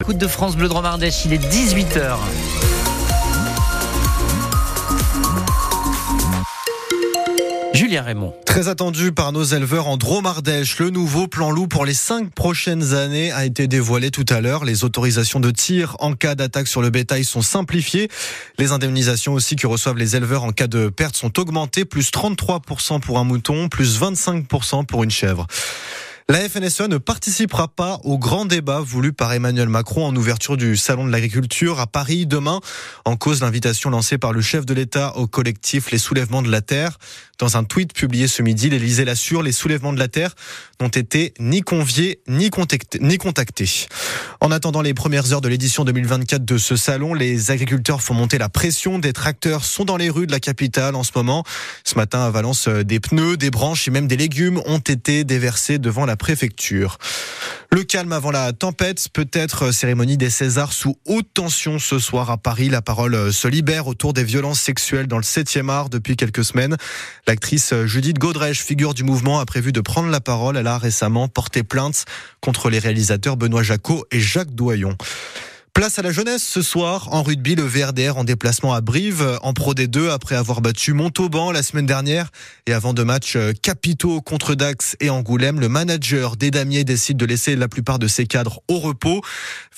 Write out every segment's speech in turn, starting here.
Écoute de France Bleu Dromardèche, il est 18h. Julien Raymond. Très attendu par nos éleveurs en Dromardèche, le nouveau plan loup pour les cinq prochaines années a été dévoilé tout à l'heure. Les autorisations de tir en cas d'attaque sur le bétail sont simplifiées. Les indemnisations aussi que reçoivent les éleveurs en cas de perte sont augmentées, plus 33% pour un mouton, plus 25% pour une chèvre. La FNSE ne participera pas au grand débat voulu par Emmanuel Macron en ouverture du Salon de l'agriculture à Paris demain, en cause l'invitation lancée par le chef de l'État au collectif Les Soulèvements de la Terre. Dans un tweet publié ce midi, l'Élysée l'assure, les soulèvements de la Terre n'ont été ni conviés ni ni contactés. En attendant les premières heures de l'édition 2024 de ce salon, les agriculteurs font monter la pression. Des tracteurs sont dans les rues de la capitale en ce moment. Ce matin à Valence, des pneus, des branches et même des légumes ont été déversés devant la préfecture. Le calme avant la tempête, peut-être cérémonie des Césars sous haute tension ce soir à Paris. La parole se libère autour des violences sexuelles dans le 7e art depuis quelques semaines. L'actrice Judith Godrèche, figure du mouvement, a prévu de prendre la parole. Elle a récemment porté plainte contre les réalisateurs Benoît Jacot et Jacques Doyon. Place à la jeunesse ce soir en rugby, le VRDR en déplacement à Brive en Pro D2 après avoir battu Montauban la semaine dernière et avant deux matchs capitaux contre Dax et Angoulême, le manager des Damiers décide de laisser la plupart de ses cadres au repos.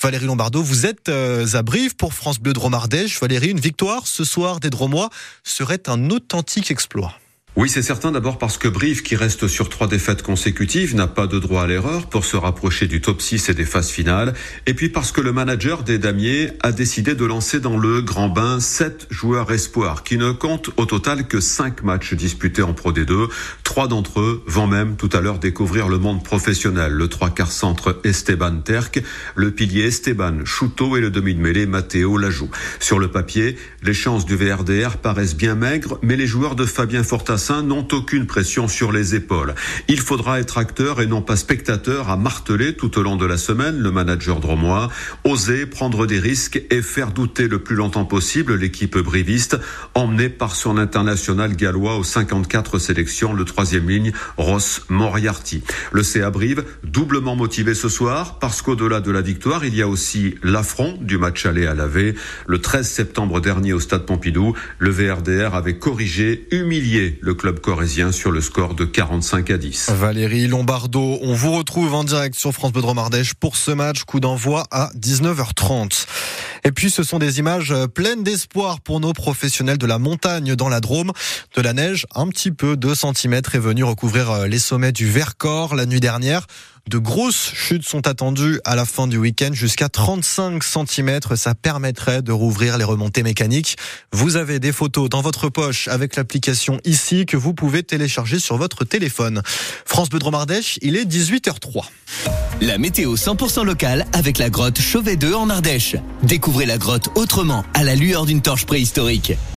Valérie Lombardo, vous êtes à Brive pour France Bleu Dromardèche. Valérie, une victoire ce soir des Dromois serait un authentique exploit. Oui, c'est certain d'abord parce que Brive, qui reste sur trois défaites consécutives, n'a pas de droit à l'erreur pour se rapprocher du top 6 et des phases finales. Et puis parce que le manager des Damiers a décidé de lancer dans le grand bain sept joueurs espoirs qui ne comptent au total que cinq matchs disputés en Pro D2. Trois d'entre eux vont même tout à l'heure découvrir le monde professionnel. Le trois quarts centre Esteban Terk, le pilier Esteban Chouteau et le demi de mêlée Matteo Lajou. Sur le papier, les chances du VRDR paraissent bien maigres, mais les joueurs de Fabien Fortas n'ont aucune pression sur les épaules. Il faudra être acteur et non pas spectateur à marteler tout au long de la semaine le manager dromois, oser prendre des risques et faire douter le plus longtemps possible l'équipe briviste, emmenée par son international gallois aux 54 sélections, le troisième ligne, Ross Moriarty. Le CA Brive, doublement motivé ce soir, parce qu'au-delà de la victoire, il y a aussi l'affront du match aller à laver. Le 13 septembre dernier au stade Pompidou, le VRDR avait corrigé, humilié le club corésien sur le score de 45 à 10. Valérie Lombardo, on vous retrouve en direct sur France Bleu Dromardèche pour ce match, coup d'envoi à 19h30. Et puis ce sont des images pleines d'espoir pour nos professionnels de la montagne dans la Drôme. De la neige, un petit peu, 2 cm est venu recouvrir les sommets du Vercors la nuit dernière. De grosses chutes sont attendues à la fin du week-end, jusqu'à 35 cm. Ça permettrait de rouvrir les remontées mécaniques. Vous avez des photos dans votre poche avec l'application ici que vous pouvez télécharger sur votre téléphone. France Bleu Dromardèche, il est 18h03. La météo 100% locale avec la grotte Chauvet 2 en Ardèche. Découvrez la grotte autrement à la lueur d'une torche préhistorique.